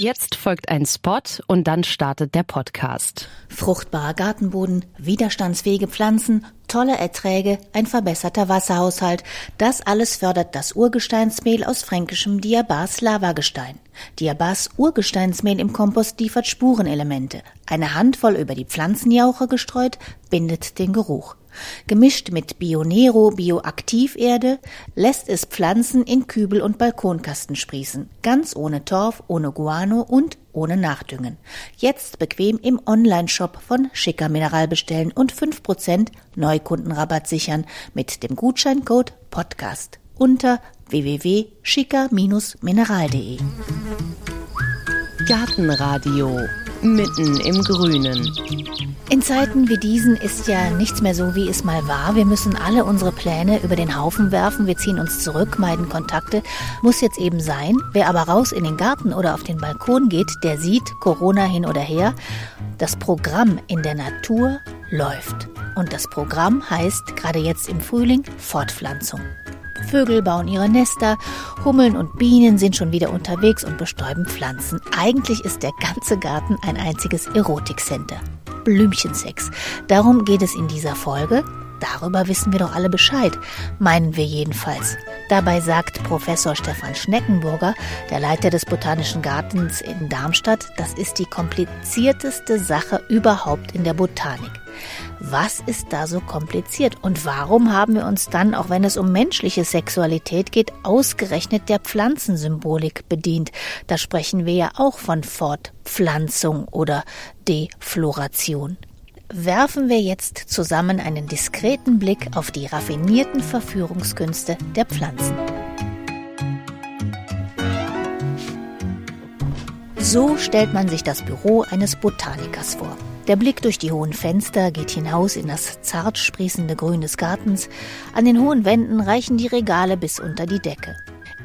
Jetzt folgt ein Spot und dann startet der Podcast. Fruchtbarer Gartenboden, widerstandsfähige Pflanzen, tolle Erträge, ein verbesserter Wasserhaushalt, das alles fördert das Urgesteinsmehl aus fränkischem Diabas Lavagestein. Diabas Urgesteinsmehl im Kompost liefert Spurenelemente. Eine Handvoll über die Pflanzenjauche gestreut, bindet den Geruch. Gemischt mit Bionero Bioaktiverde lässt es Pflanzen in Kübel und Balkonkasten sprießen, ganz ohne Torf, ohne Guano und ohne Nachdüngen. Jetzt bequem im Onlineshop von Schicker Mineral bestellen und 5% Neukundenrabatt sichern mit dem Gutscheincode Podcast unter www.schicker-mineral.de. Gartenradio mitten im Grünen. In Zeiten wie diesen ist ja nichts mehr so, wie es mal war. Wir müssen alle unsere Pläne über den Haufen werfen. Wir ziehen uns zurück, meiden Kontakte. Muss jetzt eben sein. Wer aber raus in den Garten oder auf den Balkon geht, der sieht Corona hin oder her. Das Programm in der Natur läuft. Und das Programm heißt gerade jetzt im Frühling Fortpflanzung. Vögel bauen ihre Nester, Hummeln und Bienen sind schon wieder unterwegs und bestäuben Pflanzen. Eigentlich ist der ganze Garten ein einziges Erotikcenter. Blümchensex. Darum geht es in dieser Folge. Darüber wissen wir doch alle Bescheid, meinen wir jedenfalls. Dabei sagt Professor Stefan Schneckenburger, der Leiter des Botanischen Gartens in Darmstadt, das ist die komplizierteste Sache überhaupt in der Botanik. Was ist da so kompliziert? Und warum haben wir uns dann, auch wenn es um menschliche Sexualität geht, ausgerechnet der Pflanzensymbolik bedient? Da sprechen wir ja auch von Fortpflanzung oder Defloration. Werfen wir jetzt zusammen einen diskreten Blick auf die raffinierten Verführungskünste der Pflanzen. So stellt man sich das Büro eines Botanikers vor. Der Blick durch die hohen Fenster geht hinaus in das zart sprießende Grün des Gartens. An den hohen Wänden reichen die Regale bis unter die Decke.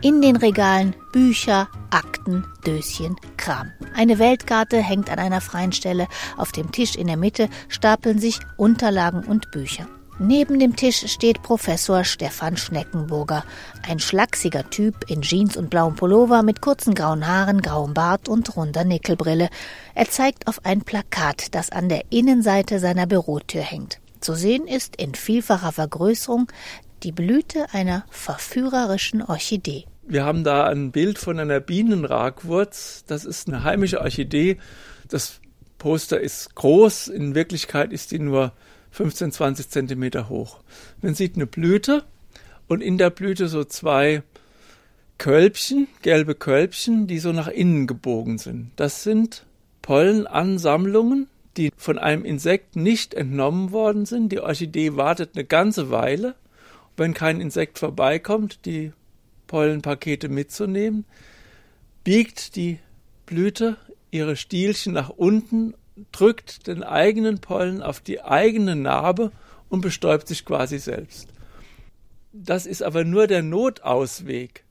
In den Regalen Bücher, Akten, Döschen, Kram. Eine Weltkarte hängt an einer freien Stelle. Auf dem Tisch in der Mitte stapeln sich Unterlagen und Bücher. Neben dem Tisch steht Professor Stefan Schneckenburger, ein schlachsiger Typ in Jeans und blauem Pullover mit kurzen grauen Haaren, grauem Bart und runder Nickelbrille. Er zeigt auf ein Plakat, das an der Innenseite seiner Bürotür hängt. Zu sehen ist in vielfacher Vergrößerung die Blüte einer verführerischen Orchidee. Wir haben da ein Bild von einer Bienenragwurz. Das ist eine heimische Orchidee. Das Poster ist groß. In Wirklichkeit ist die nur 15, 20 Zentimeter hoch. Man sieht eine Blüte und in der Blüte so zwei Kölbchen, gelbe Kölbchen, die so nach innen gebogen sind. Das sind Pollenansammlungen, die von einem Insekt nicht entnommen worden sind. Die Orchidee wartet eine ganze Weile. Wenn kein Insekt vorbeikommt, die Pollenpakete mitzunehmen, biegt die Blüte ihre Stielchen nach unten drückt den eigenen Pollen auf die eigene Narbe und bestäubt sich quasi selbst. Das ist aber nur der Notausweg.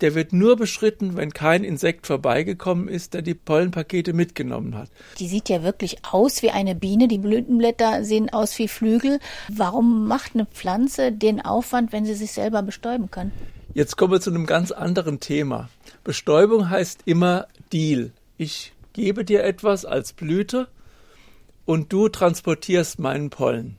Der wird nur beschritten, wenn kein Insekt vorbeigekommen ist, der die Pollenpakete mitgenommen hat. Die sieht ja wirklich aus wie eine Biene. Die Blütenblätter sehen aus wie Flügel. Warum macht eine Pflanze den Aufwand, wenn sie sich selber bestäuben kann? Jetzt kommen wir zu einem ganz anderen Thema. Bestäubung heißt immer Deal. Ich gebe dir etwas als Blüte und du transportierst meinen Pollen.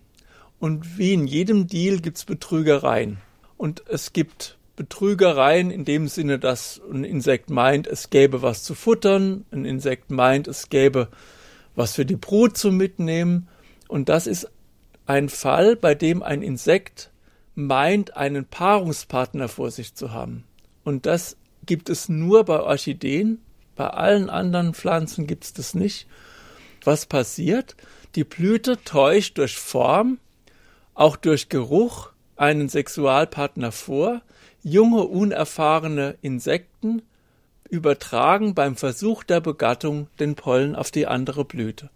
Und wie in jedem Deal gibt es Betrügereien. Und es gibt Betrügereien in dem Sinne, dass ein Insekt meint, es gäbe was zu futtern, ein Insekt meint, es gäbe was für die Brut zu mitnehmen. Und das ist ein Fall, bei dem ein Insekt meint, einen Paarungspartner vor sich zu haben. Und das gibt es nur bei Orchideen bei allen anderen Pflanzen gibt es das nicht. Was passiert? Die Blüte täuscht durch Form, auch durch Geruch einen Sexualpartner vor. Junge, unerfahrene Insekten übertragen beim Versuch der Begattung den Pollen auf die andere Blüte.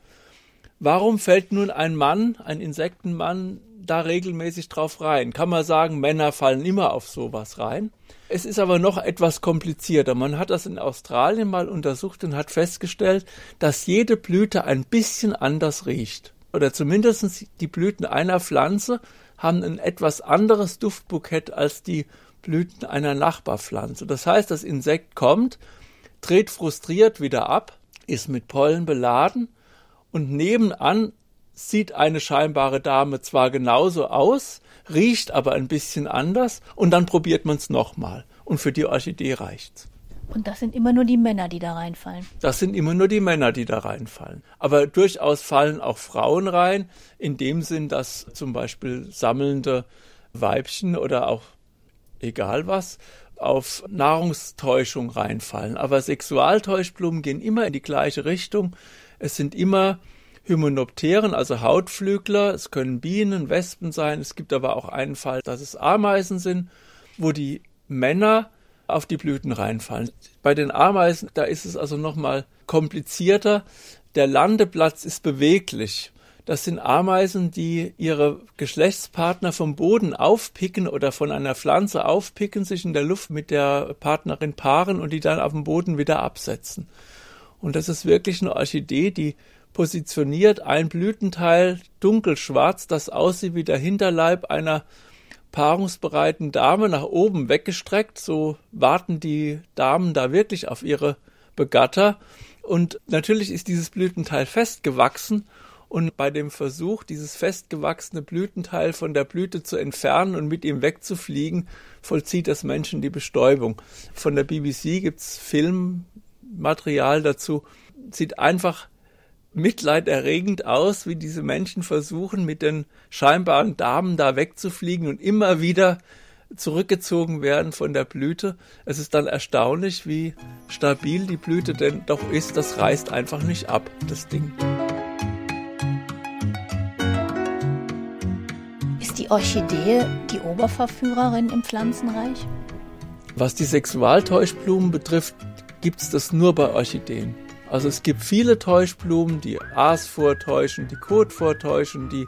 Warum fällt nun ein Mann, ein Insektenmann, da regelmäßig drauf rein? Kann man sagen, Männer fallen immer auf sowas rein? Es ist aber noch etwas komplizierter. Man hat das in Australien mal untersucht und hat festgestellt, dass jede Blüte ein bisschen anders riecht. Oder zumindest die Blüten einer Pflanze haben ein etwas anderes Duftbukett als die Blüten einer Nachbarpflanze. Das heißt, das Insekt kommt, dreht frustriert wieder ab, ist mit Pollen beladen und nebenan sieht eine scheinbare Dame zwar genauso aus, riecht aber ein bisschen anders und dann probiert man es nochmal. Und für die Orchidee reicht's. Und das sind immer nur die Männer, die da reinfallen. Das sind immer nur die Männer, die da reinfallen. Aber durchaus fallen auch Frauen rein, in dem Sinn, dass zum Beispiel sammelnde Weibchen oder auch egal was auf Nahrungstäuschung reinfallen. Aber Sexualtäuschblumen gehen immer in die gleiche Richtung. Es sind immer Hymenopteren, also Hautflügler. Es können Bienen, Wespen sein. Es gibt aber auch einen Fall, dass es Ameisen sind, wo die Männer auf die Blüten reinfallen. Bei den Ameisen, da ist es also nochmal komplizierter. Der Landeplatz ist beweglich. Das sind Ameisen, die ihre Geschlechtspartner vom Boden aufpicken oder von einer Pflanze aufpicken, sich in der Luft mit der Partnerin paaren und die dann auf dem Boden wieder absetzen. Und das ist wirklich eine Orchidee, die positioniert ein Blütenteil dunkelschwarz, das aussieht wie der Hinterleib einer paarungsbereiten Dame nach oben weggestreckt. So warten die Damen da wirklich auf ihre Begatter. Und natürlich ist dieses Blütenteil festgewachsen. Und bei dem Versuch, dieses festgewachsene Blütenteil von der Blüte zu entfernen und mit ihm wegzufliegen, vollzieht das Menschen die Bestäubung. Von der BBC gibt's Filmmaterial dazu. Sieht einfach mitleiderregend aus, wie diese Menschen versuchen, mit den scheinbaren Damen da wegzufliegen und immer wieder zurückgezogen werden von der Blüte. Es ist dann erstaunlich, wie stabil die Blüte denn doch ist. Das reißt einfach nicht ab, das Ding. Ist die Orchidee die Oberverführerin im Pflanzenreich? Was die Sexualtäuschblumen betrifft, gibt es das nur bei Orchideen. Also es gibt viele Täuschblumen, die Aas vortäuschen, die Kot vortäuschen, die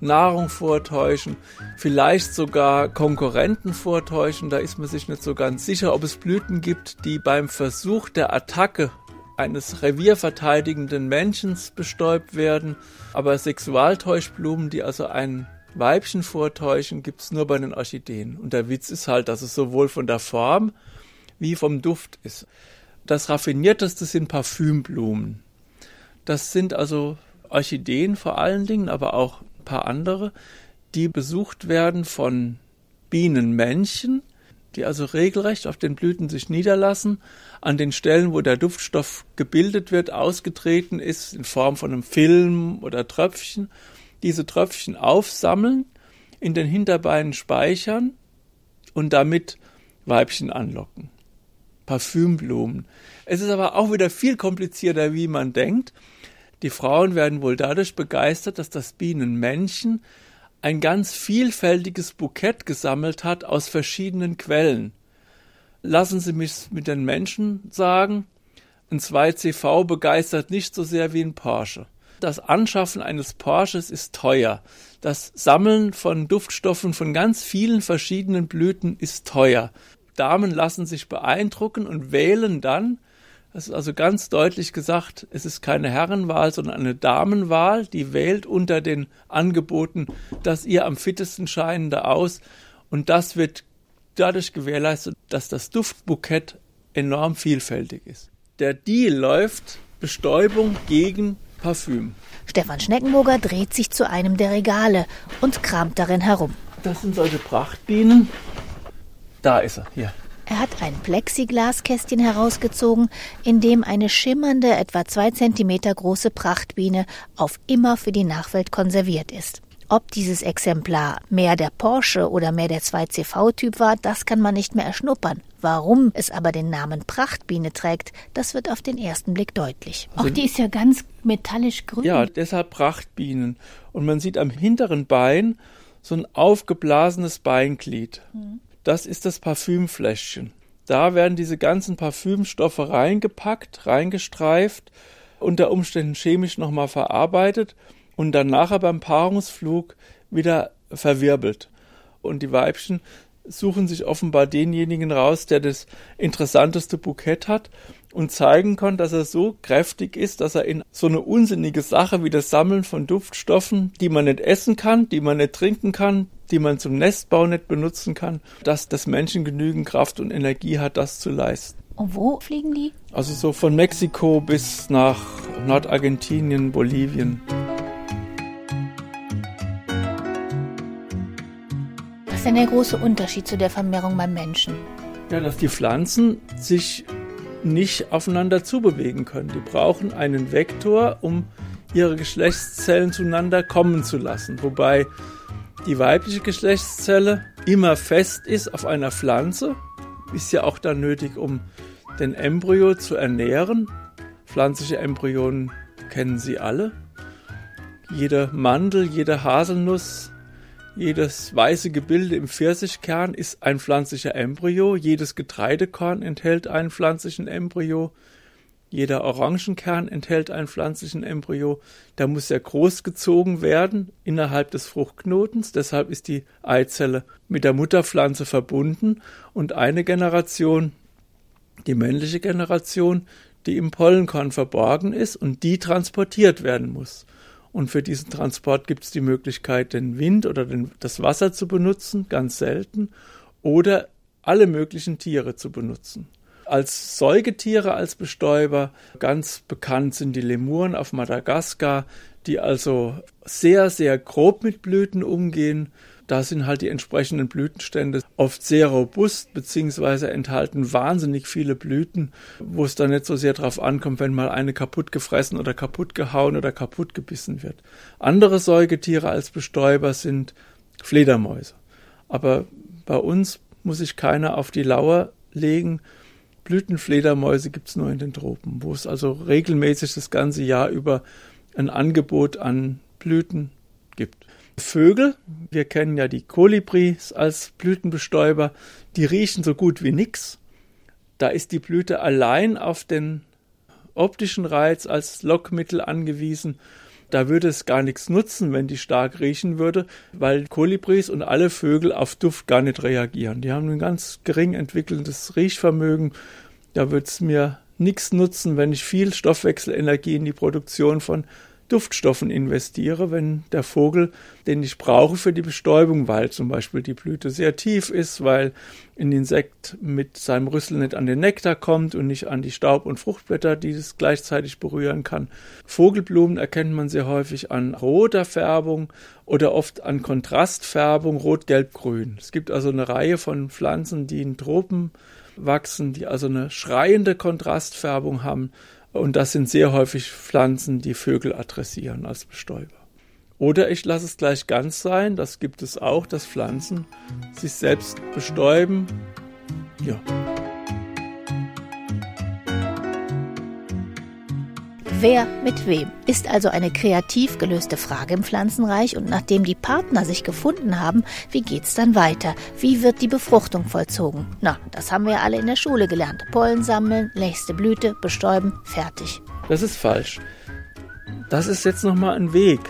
Nahrung vortäuschen, vielleicht sogar Konkurrenten vortäuschen. Da ist man sich nicht so ganz sicher, ob es Blüten gibt, die beim Versuch der Attacke eines revierverteidigenden Menschen bestäubt werden. Aber Sexualtäuschblumen, die also ein Weibchen vortäuschen, gibt es nur bei den Orchideen. Und der Witz ist halt, dass es sowohl von der Form wie vom Duft ist. Das raffinierteste sind Parfümblumen. Das sind also Orchideen vor allen Dingen, aber auch ein paar andere, die besucht werden von Bienenmännchen, die also regelrecht auf den Blüten sich niederlassen, an den Stellen, wo der Duftstoff gebildet wird, ausgetreten ist, in Form von einem Film oder Tröpfchen, diese Tröpfchen aufsammeln, in den Hinterbeinen speichern und damit Weibchen anlocken. Parfümblumen. Es ist aber auch wieder viel komplizierter, wie man denkt. Die Frauen werden wohl dadurch begeistert, dass das Bienenmännchen ein ganz vielfältiges Bukett gesammelt hat aus verschiedenen Quellen. Lassen Sie mich mit den Menschen sagen, ein 2CV begeistert nicht so sehr wie ein Porsche. Das Anschaffen eines Porsches ist teuer. Das Sammeln von Duftstoffen von ganz vielen verschiedenen Blüten ist teuer. Damen lassen sich beeindrucken und wählen dann. Das ist also ganz deutlich gesagt, es ist keine Herrenwahl, sondern eine Damenwahl, die wählt unter den Angeboten das ihr am fittesten scheinende aus. Und das wird dadurch gewährleistet, dass das Duftbukett enorm vielfältig ist. Der Deal läuft Bestäubung gegen Parfüm. Stefan Schneckenburger dreht sich zu einem der Regale und kramt darin herum. Das sind solche Prachtbienen. Da ist er, hier. Er hat ein Plexiglaskästchen herausgezogen, in dem eine schimmernde, etwa zwei Zentimeter große Prachtbiene auf immer für die Nachwelt konserviert ist. Ob dieses Exemplar mehr der Porsche oder mehr der 2CV-Typ war, das kann man nicht mehr erschnuppern. Warum es aber den Namen Prachtbiene trägt, das wird auf den ersten Blick deutlich. Also, Auch die ist ja ganz metallisch grün. Ja, deshalb Prachtbienen. Und man sieht am hinteren Bein so ein aufgeblasenes Beinglied. Mhm das ist das Parfümfläschchen. Da werden diese ganzen Parfümstoffe reingepackt, reingestreift, unter Umständen chemisch nochmal verarbeitet und dann nachher beim Paarungsflug wieder verwirbelt. Und die Weibchen suchen sich offenbar denjenigen raus, der das interessanteste Bukett hat und zeigen kann, dass er so kräftig ist, dass er in so eine unsinnige Sache wie das Sammeln von Duftstoffen, die man nicht essen kann, die man nicht trinken kann, die man zum Nestbau nicht benutzen kann, dass das Menschen genügend Kraft und Energie hat, das zu leisten. Und wo fliegen die? Also so von Mexiko bis nach Nordargentinien, Bolivien. Was ist denn der große Unterschied zu der Vermehrung beim Menschen? Ja, dass die Pflanzen sich nicht aufeinander zubewegen können. Die brauchen einen Vektor, um ihre Geschlechtszellen zueinander kommen zu lassen. Wobei die weibliche Geschlechtszelle immer fest ist auf einer Pflanze, ist ja auch dann nötig, um den Embryo zu ernähren. Pflanzliche Embryonen kennen Sie alle. Jede Mandel, jede Haselnuss, jedes weiße Gebilde im Pfirsichkern ist ein pflanzlicher Embryo. Jedes Getreidekorn enthält einen pflanzlichen Embryo. Jeder Orangenkern enthält einen pflanzlichen Embryo. Da muss er großgezogen werden innerhalb des Fruchtknotens. Deshalb ist die Eizelle mit der Mutterpflanze verbunden. Und eine Generation, die männliche Generation, die im Pollenkorn verborgen ist und die transportiert werden muss. Und für diesen Transport gibt es die Möglichkeit, den Wind oder den, das Wasser zu benutzen, ganz selten, oder alle möglichen Tiere zu benutzen. Als Säugetiere, als Bestäuber ganz bekannt sind die Lemuren auf Madagaskar, die also sehr, sehr grob mit Blüten umgehen, da sind halt die entsprechenden Blütenstände oft sehr robust beziehungsweise enthalten wahnsinnig viele Blüten, wo es dann nicht so sehr darauf ankommt, wenn mal eine kaputt gefressen oder kaputt gehauen oder kaputt gebissen wird. Andere Säugetiere als Bestäuber sind Fledermäuse. Aber bei uns muss sich keiner auf die Lauer legen. Blütenfledermäuse gibt es nur in den Tropen, wo es also regelmäßig das ganze Jahr über ein Angebot an Blüten gibt. Vögel, wir kennen ja die Kolibris als Blütenbestäuber, die riechen so gut wie nix. Da ist die Blüte allein auf den optischen Reiz als Lockmittel angewiesen. Da würde es gar nichts nutzen, wenn die stark riechen würde, weil Kolibris und alle Vögel auf Duft gar nicht reagieren. Die haben ein ganz gering entwickeltes Riechvermögen. Da würde es mir nichts nutzen, wenn ich viel Stoffwechselenergie in die Produktion von Duftstoffen investiere, wenn der Vogel, den ich brauche für die Bestäubung, weil zum Beispiel die Blüte sehr tief ist, weil ein Insekt mit seinem Rüssel nicht an den Nektar kommt und nicht an die Staub- und Fruchtblätter, die es gleichzeitig berühren kann. Vogelblumen erkennt man sehr häufig an roter Färbung oder oft an Kontrastfärbung rot-gelb-grün. Es gibt also eine Reihe von Pflanzen, die in Tropen wachsen, die also eine schreiende Kontrastfärbung haben und das sind sehr häufig Pflanzen, die Vögel adressieren als Bestäuber. Oder ich lasse es gleich ganz sein, das gibt es auch, dass Pflanzen sich selbst bestäuben. Ja. Wer mit wem ist also eine kreativ gelöste Frage im Pflanzenreich und nachdem die Partner sich gefunden haben, wie geht's dann weiter? Wie wird die Befruchtung vollzogen? Na, das haben wir alle in der Schule gelernt. Pollen sammeln, nächste Blüte, bestäuben, fertig. Das ist falsch. Das ist jetzt nochmal ein Weg,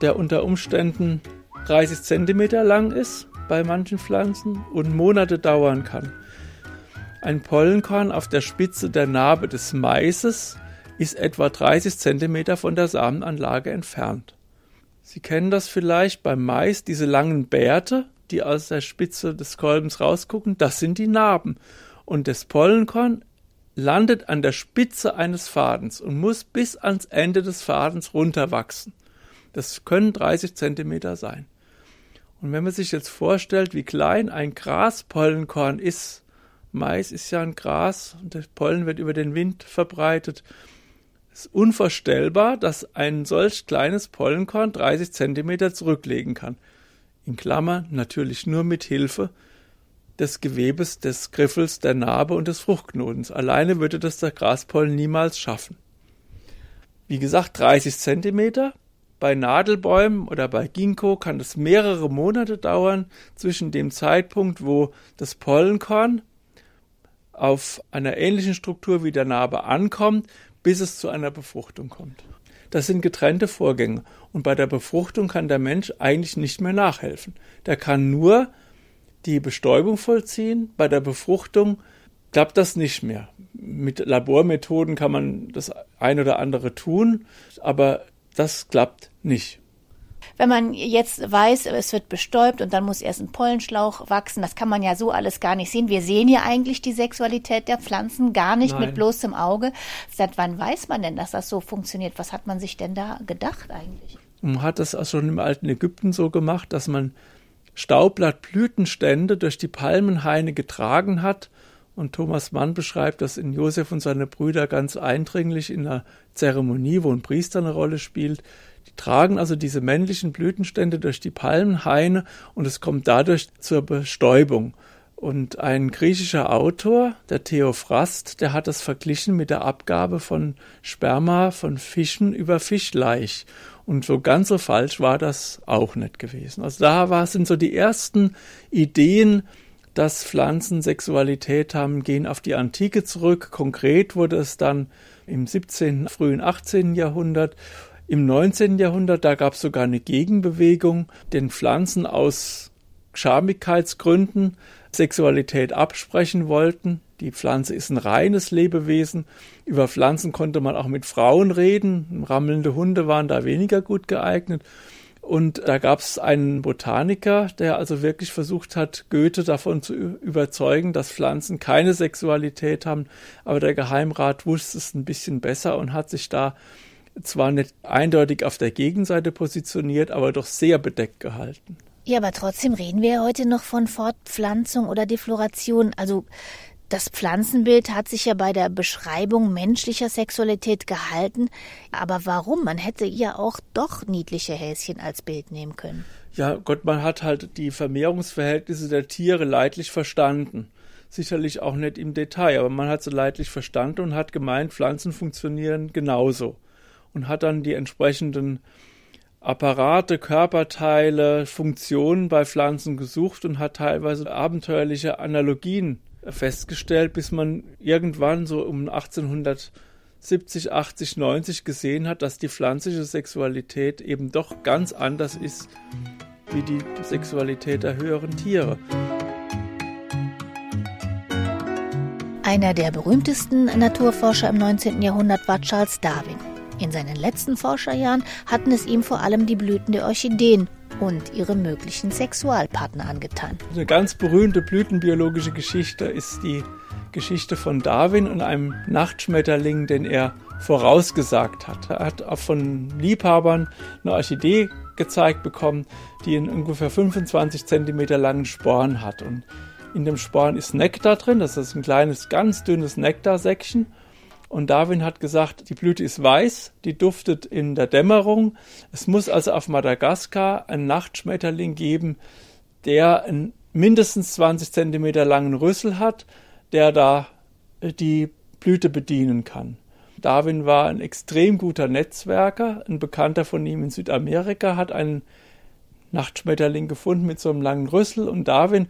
der unter Umständen 30 Zentimeter lang ist bei manchen Pflanzen und Monate dauern kann. Ein Pollenkorn auf der Spitze der Narbe des Maises ist etwa 30 cm von der Samenanlage entfernt. Sie kennen das vielleicht beim Mais, diese langen Bärte, die aus der Spitze des Kolbens rausgucken, das sind die Narben. Und das Pollenkorn landet an der Spitze eines Fadens und muss bis ans Ende des Fadens runterwachsen. Das können 30 Zentimeter sein. Und wenn man sich jetzt vorstellt, wie klein ein Graspollenkorn ist, Mais ist ja ein Gras und der Pollen wird über den Wind verbreitet, ist unvorstellbar, dass ein solch kleines Pollenkorn 30 Zentimeter zurücklegen kann. In Klammern natürlich nur mit Hilfe des Gewebes des Griffels, der Narbe und des Fruchtknotens. Alleine würde das der Graspollen niemals schaffen. Wie gesagt, 30 Zentimeter. Bei Nadelbäumen oder bei Ginkgo kann es mehrere Monate dauern zwischen dem Zeitpunkt, wo das Pollenkorn auf einer ähnlichen Struktur wie der Narbe ankommt, bis es zu einer Befruchtung kommt. Das sind getrennte Vorgänge. Und bei der Befruchtung kann der Mensch eigentlich nicht mehr nachhelfen. Der kann nur die Bestäubung vollziehen. Bei der Befruchtung klappt das nicht mehr. Mit Labormethoden kann man das ein oder andere tun, aber das klappt nicht. Wenn man jetzt weiß, es wird bestäubt und dann muss erst ein Pollenschlauch wachsen, das kann man ja so alles gar nicht sehen. Wir sehen ja eigentlich die Sexualität der Pflanzen gar nicht Nein. mit bloßem Auge. Seit wann weiß man denn, dass das so funktioniert? Was hat man sich denn da gedacht eigentlich? Man hat das auch schon im alten Ägypten so gemacht, dass man Staubblattblütenstände durch die Palmenhaine getragen hat. Und Thomas Mann beschreibt das in Josef und seine Brüder ganz eindringlich in einer Zeremonie, wo ein Priester eine Rolle spielt. Die tragen also diese männlichen Blütenstände durch die Palmenhaine und es kommt dadurch zur Bestäubung. Und ein griechischer Autor, der Theophrast, der hat das verglichen mit der Abgabe von Sperma von Fischen über Fischleich. Und so ganz so falsch war das auch nicht gewesen. Also da war, sind so die ersten Ideen, dass Pflanzen Sexualität haben, gehen auf die Antike zurück. Konkret wurde es dann im 17., frühen 18. Jahrhundert. Im 19. Jahrhundert, da gab es sogar eine Gegenbewegung, den Pflanzen aus Schamigkeitsgründen Sexualität absprechen wollten. Die Pflanze ist ein reines Lebewesen. Über Pflanzen konnte man auch mit Frauen reden. Rammelnde Hunde waren da weniger gut geeignet. Und da gab es einen Botaniker, der also wirklich versucht hat, Goethe davon zu überzeugen, dass Pflanzen keine Sexualität haben. Aber der Geheimrat wusste es ein bisschen besser und hat sich da zwar nicht eindeutig auf der Gegenseite positioniert, aber doch sehr bedeckt gehalten. Ja, aber trotzdem reden wir ja heute noch von Fortpflanzung oder Defloration. Also das Pflanzenbild hat sich ja bei der Beschreibung menschlicher Sexualität gehalten. Aber warum? Man hätte ja auch doch niedliche Häschen als Bild nehmen können. Ja, Gott, man hat halt die Vermehrungsverhältnisse der Tiere leidlich verstanden. Sicherlich auch nicht im Detail, aber man hat sie leidlich verstanden und hat gemeint, Pflanzen funktionieren genauso. Und hat dann die entsprechenden Apparate, Körperteile, Funktionen bei Pflanzen gesucht und hat teilweise abenteuerliche Analogien festgestellt, bis man irgendwann so um 1870, 80, 90 gesehen hat, dass die pflanzliche Sexualität eben doch ganz anders ist wie die Sexualität der höheren Tiere. Einer der berühmtesten Naturforscher im 19. Jahrhundert war Charles Darwin. In seinen letzten Forscherjahren hatten es ihm vor allem die Blüten der Orchideen und ihre möglichen Sexualpartner angetan. Eine ganz berühmte blütenbiologische Geschichte ist die Geschichte von Darwin und einem Nachtschmetterling, den er vorausgesagt hat. Er hat auch von Liebhabern eine Orchidee gezeigt bekommen, die einen ungefähr 25 Zentimeter langen Sporn hat. Und in dem Sporn ist Nektar drin, das ist ein kleines, ganz dünnes Nektarsäckchen. Und Darwin hat gesagt, die Blüte ist weiß, die duftet in der Dämmerung. Es muss also auf Madagaskar einen Nachtschmetterling geben, der einen mindestens 20 Zentimeter langen Rüssel hat, der da äh, die Blüte bedienen kann. Darwin war ein extrem guter Netzwerker. Ein Bekannter von ihm in Südamerika hat einen Nachtschmetterling gefunden mit so einem langen Rüssel und Darwin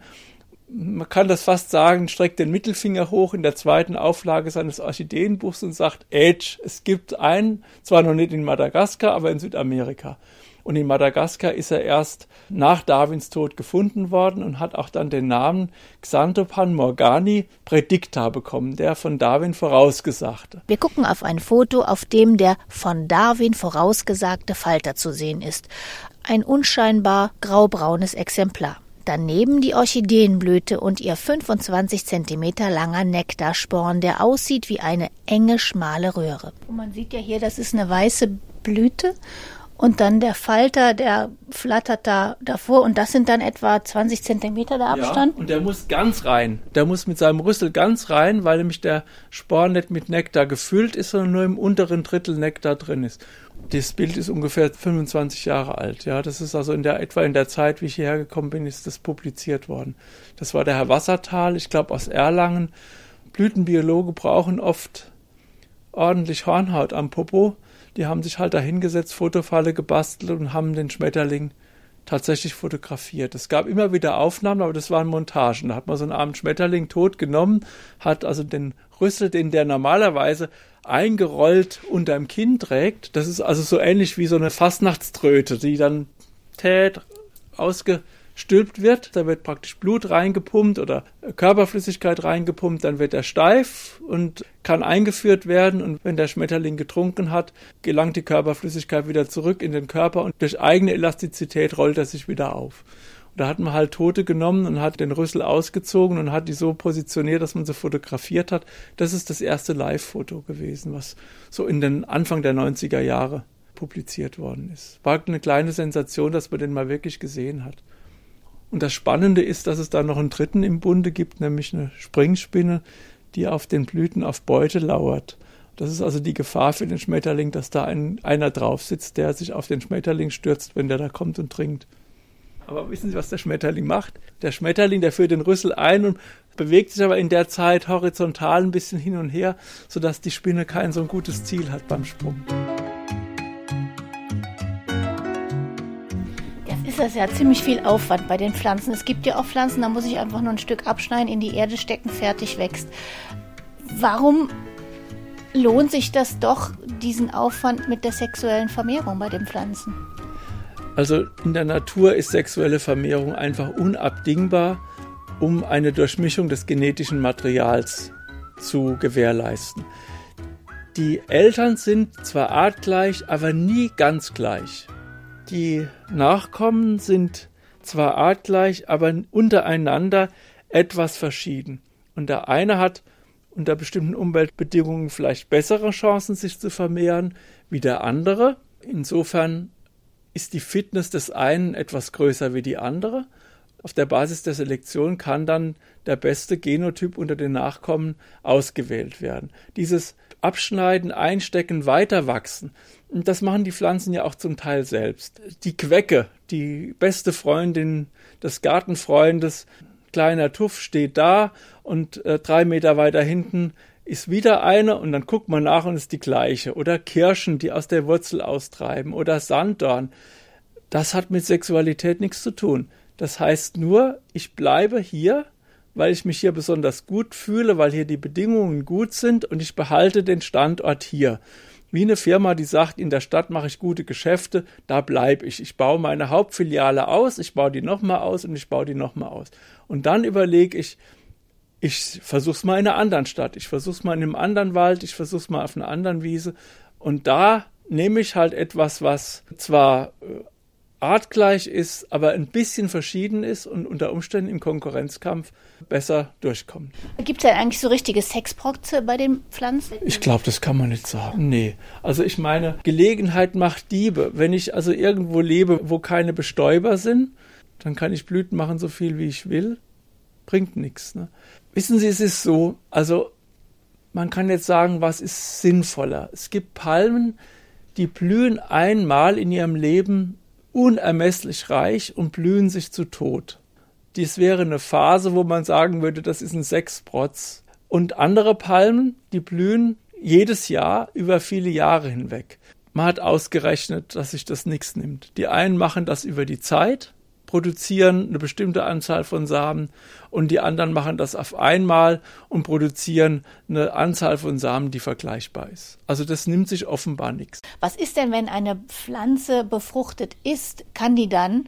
man kann das fast sagen, streckt den Mittelfinger hoch in der zweiten Auflage seines Orchideenbuchs und sagt, Edge, es gibt einen, zwar noch nicht in Madagaskar, aber in Südamerika. Und in Madagaskar ist er erst nach Darwins Tod gefunden worden und hat auch dann den Namen Xanthopan morgani predicta bekommen, der von Darwin vorausgesagte. Wir gucken auf ein Foto, auf dem der von Darwin vorausgesagte Falter zu sehen ist. Ein unscheinbar graubraunes Exemplar. Daneben die Orchideenblüte und ihr 25 cm langer Nektarsporn, der aussieht wie eine enge, schmale Röhre. Und man sieht ja hier, das ist eine weiße Blüte und dann der Falter, der flattert da davor und das sind dann etwa 20 Zentimeter der Abstand. Ja, und der muss ganz rein. Der muss mit seinem Rüssel ganz rein, weil nämlich der Sporn nicht mit Nektar gefüllt ist, sondern nur im unteren Drittel Nektar drin ist. Das Bild ist ungefähr 25 Jahre alt. Ja, das ist also in der, etwa in der Zeit, wie ich hierher gekommen bin, ist das publiziert worden. Das war der Herr Wassertal, ich glaube aus Erlangen. Blütenbiologe brauchen oft ordentlich Hornhaut am Popo. Die haben sich halt da hingesetzt, Fotofalle gebastelt und haben den Schmetterling tatsächlich fotografiert. Es gab immer wieder Aufnahmen, aber das waren Montagen. Da hat man so einen armen Schmetterling tot genommen, hat also den Rüssel, den der normalerweise eingerollt unterm Kinn trägt. Das ist also so ähnlich wie so eine Fastnachtströte, die dann tät ausgestreckt gestülpt wird. Da wird praktisch Blut reingepumpt oder Körperflüssigkeit reingepumpt, dann wird er steif und kann eingeführt werden. Und wenn der Schmetterling getrunken hat, gelangt die Körperflüssigkeit wieder zurück in den Körper und durch eigene Elastizität rollt er sich wieder auf. Da hat man halt Tote genommen und hat den Rüssel ausgezogen und hat die so positioniert, dass man sie fotografiert hat. Das ist das erste Live-Foto gewesen, was so in den Anfang der 90er Jahre publiziert worden ist. War eine kleine Sensation, dass man den mal wirklich gesehen hat. Und das Spannende ist, dass es da noch einen dritten im Bunde gibt, nämlich eine Springspinne, die auf den Blüten auf Beute lauert. Das ist also die Gefahr für den Schmetterling, dass da ein, einer drauf sitzt, der sich auf den Schmetterling stürzt, wenn der da kommt und trinkt. Aber wissen Sie, was der Schmetterling macht? Der Schmetterling, der führt den Rüssel ein und bewegt sich aber in der Zeit horizontal ein bisschen hin und her, sodass die Spinne kein so ein gutes Ziel hat beim Sprung. Das ja ziemlich viel Aufwand bei den Pflanzen. Es gibt ja auch Pflanzen, da muss ich einfach nur ein Stück abschneiden, in die Erde stecken, fertig wächst. Warum lohnt sich das doch, diesen Aufwand mit der sexuellen Vermehrung bei den Pflanzen? Also in der Natur ist sexuelle Vermehrung einfach unabdingbar, um eine Durchmischung des genetischen Materials zu gewährleisten. Die Eltern sind zwar artgleich, aber nie ganz gleich. Die Nachkommen sind zwar artgleich, aber untereinander etwas verschieden. Und der eine hat unter bestimmten Umweltbedingungen vielleicht bessere Chancen, sich zu vermehren, wie der andere. Insofern ist die Fitness des einen etwas größer wie die andere. Auf der Basis der Selektion kann dann der beste Genotyp unter den Nachkommen ausgewählt werden. Dieses Abschneiden, Einstecken, Weiterwachsen, das machen die Pflanzen ja auch zum Teil selbst. Die Quecke, die beste Freundin des Gartenfreundes, kleiner Tuff steht da und äh, drei Meter weiter hinten ist wieder eine und dann guckt man nach und ist die gleiche. Oder Kirschen, die aus der Wurzel austreiben. Oder Sanddorn. Das hat mit Sexualität nichts zu tun. Das heißt nur, ich bleibe hier, weil ich mich hier besonders gut fühle, weil hier die Bedingungen gut sind und ich behalte den Standort hier. Wie eine Firma, die sagt, in der Stadt mache ich gute Geschäfte, da bleibe ich. Ich baue meine Hauptfiliale aus, ich baue die nochmal aus und ich baue die nochmal aus. Und dann überlege ich, ich versuch's mal in einer anderen Stadt, ich versuch's mal in einem anderen Wald, ich versuch's mal auf einer anderen Wiese. Und da nehme ich halt etwas, was zwar äh, artgleich ist, aber ein bisschen verschieden ist und unter Umständen im Konkurrenzkampf besser durchkommt. Gibt es denn eigentlich so richtige Sexprotze bei den Pflanzen? Ich glaube, das kann man nicht sagen. Nee. Also ich meine, Gelegenheit macht Diebe. Wenn ich also irgendwo lebe, wo keine Bestäuber sind, dann kann ich Blüten machen, so viel wie ich will. Bringt nichts. Ne? Wissen Sie, es ist so, also man kann jetzt sagen, was ist sinnvoller? Es gibt Palmen, die blühen einmal in ihrem Leben unermesslich reich und blühen sich zu Tod. Dies wäre eine Phase, wo man sagen würde, das ist ein Sechsprotz. Und andere Palmen, die blühen jedes Jahr über viele Jahre hinweg. Man hat ausgerechnet, dass sich das nichts nimmt. Die einen machen das über die Zeit, produzieren eine bestimmte Anzahl von Samen und die anderen machen das auf einmal und produzieren eine Anzahl von Samen, die vergleichbar ist. Also das nimmt sich offenbar nichts. Was ist denn, wenn eine Pflanze befruchtet ist? Kann die dann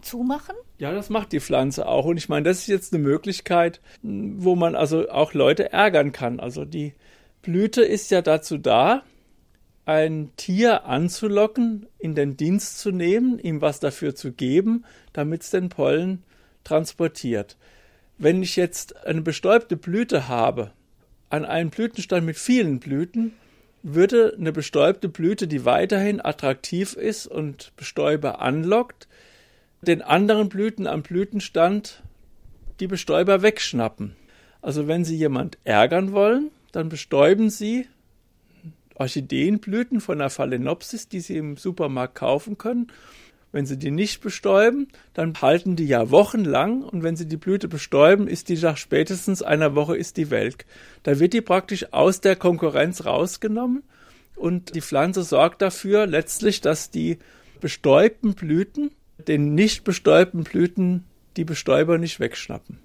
zumachen? Ja, das macht die Pflanze auch. Und ich meine, das ist jetzt eine Möglichkeit, wo man also auch Leute ärgern kann. Also die Blüte ist ja dazu da, ein Tier anzulocken, in den Dienst zu nehmen, ihm was dafür zu geben, damit es den Pollen transportiert. Wenn ich jetzt eine bestäubte Blüte habe, an einem Blütenstand mit vielen Blüten, würde eine bestäubte Blüte, die weiterhin attraktiv ist und Bestäuber anlockt, den anderen Blüten am Blütenstand die Bestäuber wegschnappen. Also wenn Sie jemand ärgern wollen, dann bestäuben Sie Orchideenblüten von der Phalaenopsis, die Sie im Supermarkt kaufen können. Wenn Sie die nicht bestäuben, dann halten die ja wochenlang und wenn Sie die Blüte bestäuben, ist die nach spätestens einer Woche ist die welk. Da wird die praktisch aus der Konkurrenz rausgenommen und die Pflanze sorgt dafür letztlich, dass die bestäubten Blüten den nicht bestäubten Blüten die Bestäuber nicht wegschnappen.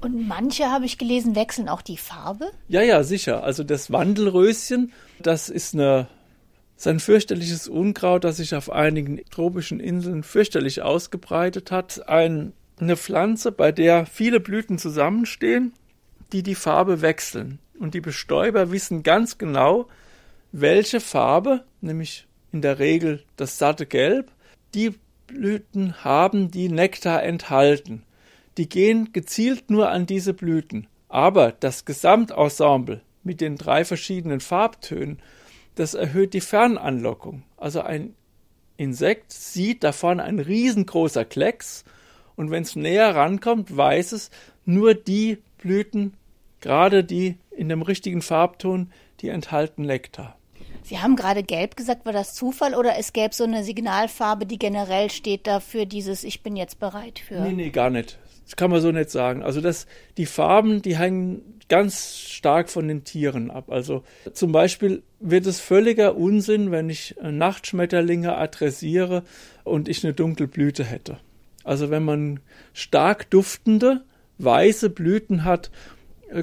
Und manche, habe ich gelesen, wechseln auch die Farbe? Ja, ja, sicher. Also das Wandelröschen, das ist eine ist ein fürchterliches Unkraut, das sich auf einigen tropischen Inseln fürchterlich ausgebreitet hat. Ein, eine Pflanze, bei der viele Blüten zusammenstehen, die die Farbe wechseln. Und die Bestäuber wissen ganz genau, welche Farbe, nämlich in der Regel das satte Gelb, die Blüten haben, die Nektar enthalten. Die gehen gezielt nur an diese Blüten. Aber das Gesamtensemble mit den drei verschiedenen Farbtönen, das erhöht die Fernanlockung. Also ein Insekt sieht davon ein riesengroßer Klecks und wenn es näher rankommt, weiß es, nur die Blüten, gerade die in dem richtigen Farbton, die enthalten Nektar. Sie haben gerade gelb gesagt, war das Zufall oder es gäbe so eine Signalfarbe, die generell steht dafür dieses Ich bin jetzt bereit für? Nee, nee, gar nicht. Das kann man so nicht sagen. Also das, die Farben, die hängen ganz stark von den Tieren ab. Also zum Beispiel wird es völliger Unsinn, wenn ich Nachtschmetterlinge adressiere und ich eine dunkle Blüte hätte. Also wenn man stark duftende, weiße Blüten hat,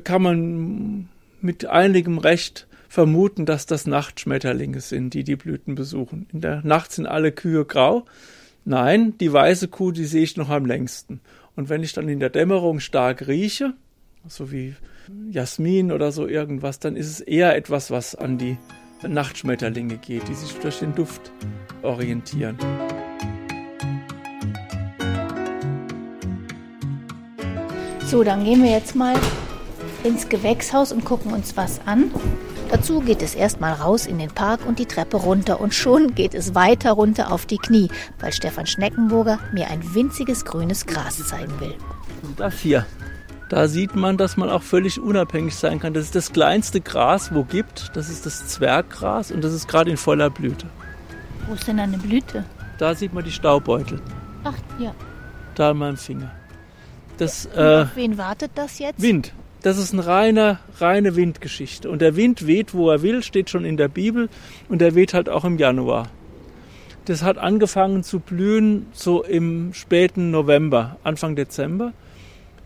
kann man mit einigem Recht vermuten, dass das Nachtschmetterlinge sind, die die Blüten besuchen. In der Nacht sind alle Kühe grau. Nein, die weiße Kuh, die sehe ich noch am längsten. Und wenn ich dann in der Dämmerung stark rieche, so wie Jasmin oder so irgendwas, dann ist es eher etwas, was an die Nachtschmetterlinge geht, die sich durch den Duft orientieren. So, dann gehen wir jetzt mal ins Gewächshaus und gucken uns was an. Dazu geht es erstmal raus in den Park und die Treppe runter und schon geht es weiter runter auf die Knie, weil Stefan Schneckenburger mir ein winziges grünes Gras zeigen will. Das hier, da sieht man, dass man auch völlig unabhängig sein kann. Das ist das kleinste Gras, wo gibt. Das ist das Zwerggras und das ist gerade in voller Blüte. Wo ist denn eine Blüte? Da sieht man die Staubbeutel. Ach, ja. Da an meinem Finger. Das, äh, auf wen wartet das jetzt? Wind. Das ist eine reine, reine Windgeschichte. Und der Wind weht, wo er will, steht schon in der Bibel. Und er weht halt auch im Januar. Das hat angefangen zu blühen so im späten November, Anfang Dezember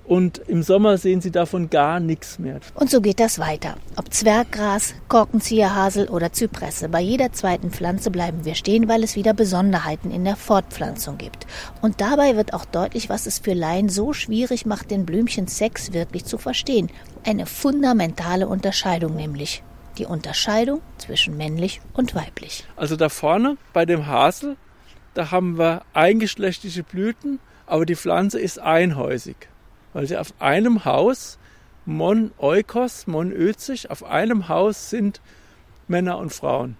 und im Sommer sehen Sie davon gar nichts mehr. Und so geht das weiter. Ob Zwerggras, Korkenzieherhasel oder Zypresse, bei jeder zweiten Pflanze bleiben wir stehen, weil es wieder Besonderheiten in der Fortpflanzung gibt. Und dabei wird auch deutlich, was es für Laien so schwierig macht, den Blümchen Sex wirklich zu verstehen. Eine fundamentale Unterscheidung nämlich. Die Unterscheidung zwischen männlich und weiblich. Also da vorne bei dem Hasel, da haben wir eingeschlechtliche Blüten, aber die Pflanze ist einhäusig weil sie auf einem Haus, Mon Eukos, Mon Özig, auf einem Haus sind Männer und Frauen.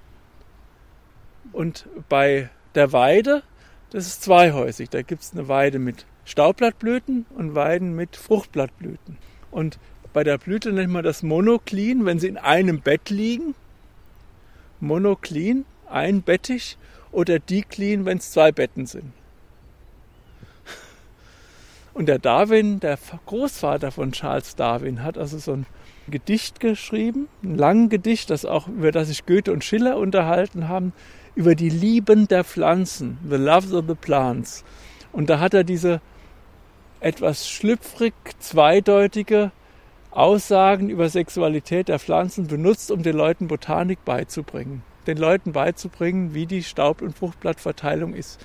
Und bei der Weide, das ist zweihäusig. Da gibt es eine Weide mit Staubblattblüten und Weiden mit Fruchtblattblüten. Und bei der Blüte nennt man das Monoklin, wenn sie in einem Bett liegen. Monoklin, einbettig, oder Diklin, wenn es zwei Betten sind. Und der Darwin, der Großvater von Charles Darwin, hat also so ein Gedicht geschrieben, ein langes Gedicht, das auch, über das sich Goethe und Schiller unterhalten haben, über die Lieben der Pflanzen, The Loves of the Plants. Und da hat er diese etwas schlüpfrig zweideutige Aussagen über Sexualität der Pflanzen benutzt, um den Leuten Botanik beizubringen. Den Leuten beizubringen, wie die Staub- und Fruchtblattverteilung ist.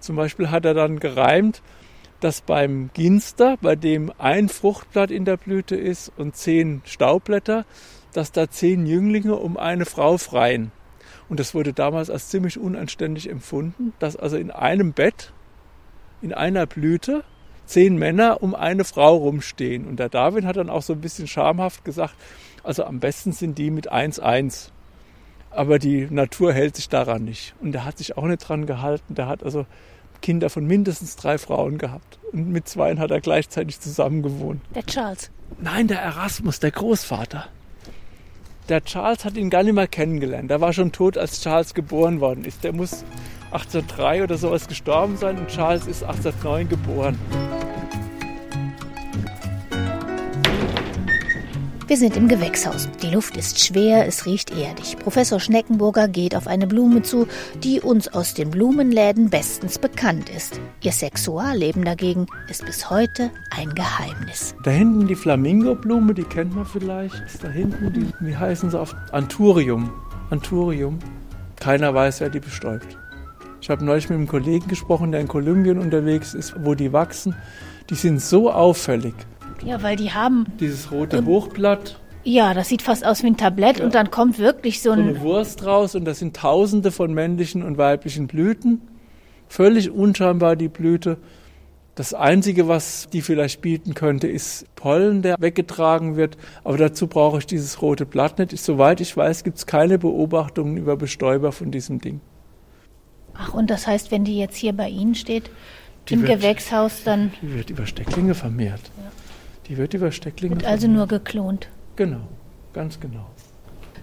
Zum Beispiel hat er dann gereimt, dass beim Ginster, bei dem ein Fruchtblatt in der Blüte ist und zehn Staubblätter, dass da zehn Jünglinge um eine Frau freien. Und das wurde damals als ziemlich unanständig empfunden, dass also in einem Bett, in einer Blüte, zehn Männer um eine Frau rumstehen. Und der Darwin hat dann auch so ein bisschen schamhaft gesagt, also am besten sind die mit 1-1. Aber die Natur hält sich daran nicht. Und er hat sich auch nicht dran gehalten. Der hat also Kinder von mindestens drei Frauen gehabt. Und mit zweien hat er gleichzeitig zusammen gewohnt. Der Charles? Nein, der Erasmus, der Großvater. Der Charles hat ihn gar nicht mehr kennengelernt. Der war schon tot, als Charles geboren worden ist. Der muss 1803 oder sowas gestorben sein und Charles ist 1809 geboren. Wir sind im Gewächshaus. Die Luft ist schwer, es riecht erdig. Professor Schneckenburger geht auf eine Blume zu, die uns aus den Blumenläden bestens bekannt ist. Ihr Sexualleben dagegen ist bis heute ein Geheimnis. Da hinten die Flamingoblume, die kennt man vielleicht. Da hinten, die, wie heißen sie auf Anturium. Anturium. Keiner weiß, wer die bestäubt. Ich habe neulich mit einem Kollegen gesprochen, der in Kolumbien unterwegs ist, wo die wachsen. Die sind so auffällig. Ja, weil die haben. Dieses rote Ähm, Hochblatt, Ja, das sieht fast aus wie ein Tablett Ja. und dann kommt wirklich so so ein. eine Wurst raus und da sind tausende von männlichen und weiblichen Blüten. Völlig unscheinbar die Blüte. Das Einzige, was die vielleicht bieten könnte, ist Pollen, der weggetragen wird. Aber dazu brauche ich dieses rote Blatt nicht. Soweit ich weiß, gibt es keine Beobachtungen über Bestäuber von diesem Ding. Ach, und das heißt, wenn die jetzt hier bei Ihnen steht, Die im wird- Gewächshaus, dann Die wird über Stecklinge vermehrt. Die wird über Stecklinge wird also nur geklont. Genau, ganz genau.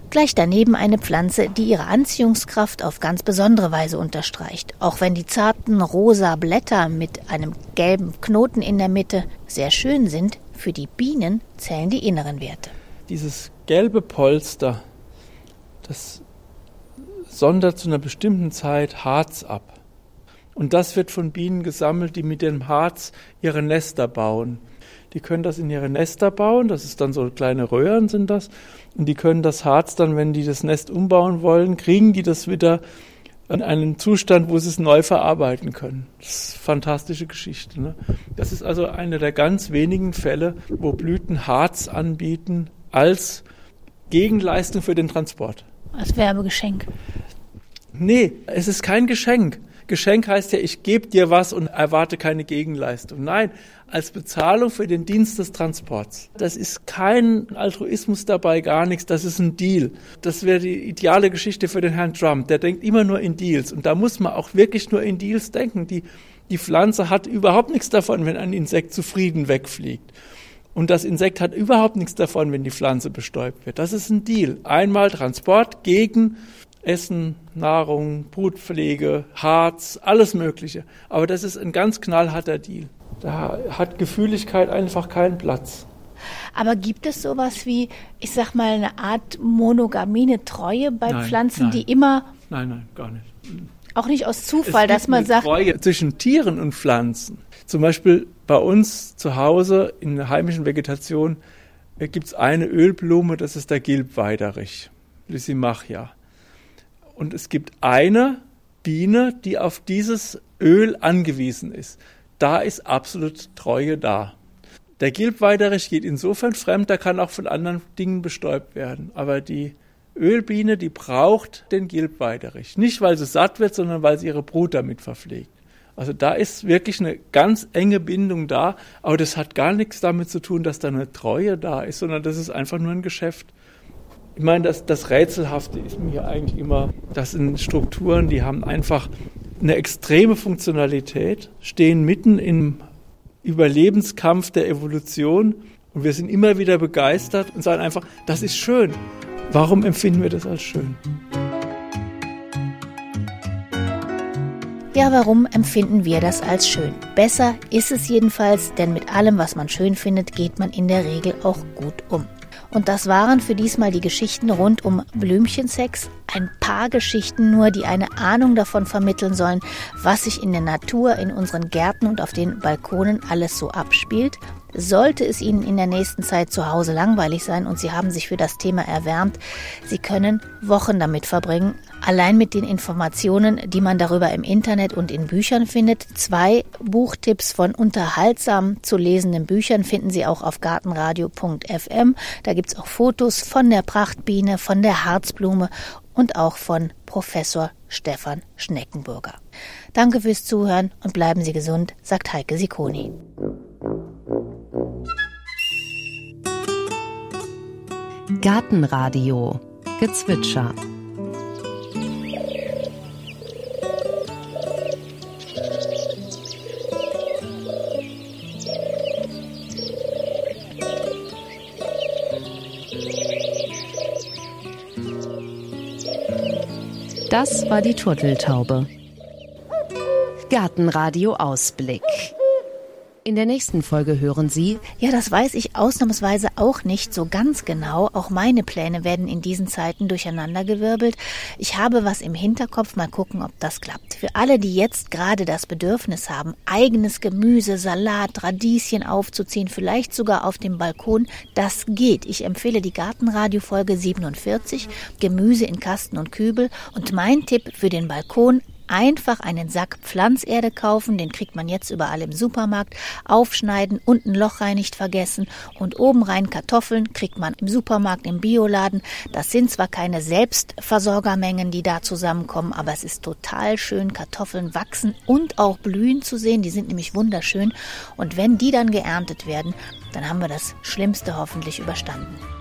Gleich daneben eine Pflanze, die ihre Anziehungskraft auf ganz besondere Weise unterstreicht. Auch wenn die zarten rosa Blätter mit einem gelben Knoten in der Mitte sehr schön sind, für die Bienen zählen die inneren Werte. Dieses gelbe Polster, das sondert zu einer bestimmten Zeit Harz ab. Und das wird von Bienen gesammelt, die mit dem Harz ihre Nester bauen. Die können das in ihre Nester bauen, das ist dann so kleine Röhren sind das. Und die können das Harz dann, wenn die das Nest umbauen wollen, kriegen die das wieder in einen Zustand, wo sie es neu verarbeiten können. Das ist eine fantastische Geschichte. Ne? Das ist also einer der ganz wenigen Fälle, wo Blüten Harz anbieten als Gegenleistung für den Transport. Als Werbegeschenk. Nee, es ist kein Geschenk. Geschenk heißt ja, ich gebe dir was und erwarte keine Gegenleistung. Nein, als Bezahlung für den Dienst des Transports. Das ist kein Altruismus dabei, gar nichts. Das ist ein Deal. Das wäre die ideale Geschichte für den Herrn Trump. Der denkt immer nur in Deals. Und da muss man auch wirklich nur in Deals denken. Die, die Pflanze hat überhaupt nichts davon, wenn ein Insekt zufrieden wegfliegt. Und das Insekt hat überhaupt nichts davon, wenn die Pflanze bestäubt wird. Das ist ein Deal. Einmal Transport gegen Essen, Nahrung, Brutpflege, Harz, alles Mögliche. Aber das ist ein ganz knallharter Deal. Da hat Gefühligkeit einfach keinen Platz. Aber gibt es sowas wie, ich sag mal, eine Art Monogamie, eine Treue bei Nein, Pflanzen, nein. die immer, Nein, nein, gar nicht. auch nicht aus Zufall, Es dass gibt man eine sagt, Treue zwischen Tieren und Pflanzen. Zum Beispiel bei uns zu Hause in der heimischen Vegetation gibt es eine Ölblume, das ist der Gilbweiderich, Lysimachia. Und es gibt eine Biene, die auf dieses Öl angewiesen ist. Da ist absolut Treue da. Der Gilbweiderich geht insofern fremd, der kann auch von anderen Dingen bestäubt werden. Aber die Ölbiene, die braucht den Gilbweiderich. Nicht, weil sie satt wird, sondern weil sie ihre Brut damit verpflegt. Also da ist wirklich eine ganz enge Bindung da, aber das hat gar nichts damit zu tun, dass da eine Treue da ist, sondern das ist einfach nur ein Geschäft. Ich meine, das, das Rätselhafte ist mir eigentlich immer, das sind Strukturen, die haben einfach eine extreme Funktionalität, stehen mitten im Überlebenskampf der Evolution und wir sind immer wieder begeistert und sagen einfach, das ist schön. Warum empfinden wir das als schön? Ja, warum empfinden wir das als schön? Besser ist es jedenfalls, denn mit allem, was man schön findet, geht man in der Regel auch gut um. Und das waren für diesmal die Geschichten rund um Blümchensex. Ein paar Geschichten nur, die eine Ahnung davon vermitteln sollen, was sich in der Natur, in unseren Gärten und auf den Balkonen alles so abspielt. Sollte es Ihnen in der nächsten Zeit zu Hause langweilig sein und Sie haben sich für das Thema erwärmt, Sie können Wochen damit verbringen, allein mit den Informationen, die man darüber im Internet und in Büchern findet. Zwei Buchtipps von unterhaltsam zu lesenden Büchern finden Sie auch auf gartenradio.fm. Da gibt's auch Fotos von der Prachtbiene, von der Harzblume und auch von Professor Stefan Schneckenburger. Danke fürs Zuhören und bleiben Sie gesund, sagt Heike Sikoni. Gartenradio Gezwitscher Das war die Turteltaube. Gartenradio Ausblick. In der nächsten Folge hören Sie. Ja, das weiß ich ausnahmsweise auch nicht so ganz genau. Auch meine Pläne werden in diesen Zeiten durcheinandergewirbelt. Ich habe was im Hinterkopf. Mal gucken, ob das klappt. Für alle, die jetzt gerade das Bedürfnis haben, eigenes Gemüse, Salat, Radieschen aufzuziehen, vielleicht sogar auf dem Balkon, das geht. Ich empfehle die Gartenradio Folge 47, Gemüse in Kasten und Kübel. Und mein Tipp für den Balkon, einfach einen Sack Pflanzerde kaufen, den kriegt man jetzt überall im Supermarkt, aufschneiden, unten Loch rein nicht vergessen und oben rein Kartoffeln kriegt man im Supermarkt, im Bioladen. Das sind zwar keine Selbstversorgermengen, die da zusammenkommen, aber es ist total schön, Kartoffeln wachsen und auch blühen zu sehen. Die sind nämlich wunderschön und wenn die dann geerntet werden, dann haben wir das Schlimmste hoffentlich überstanden.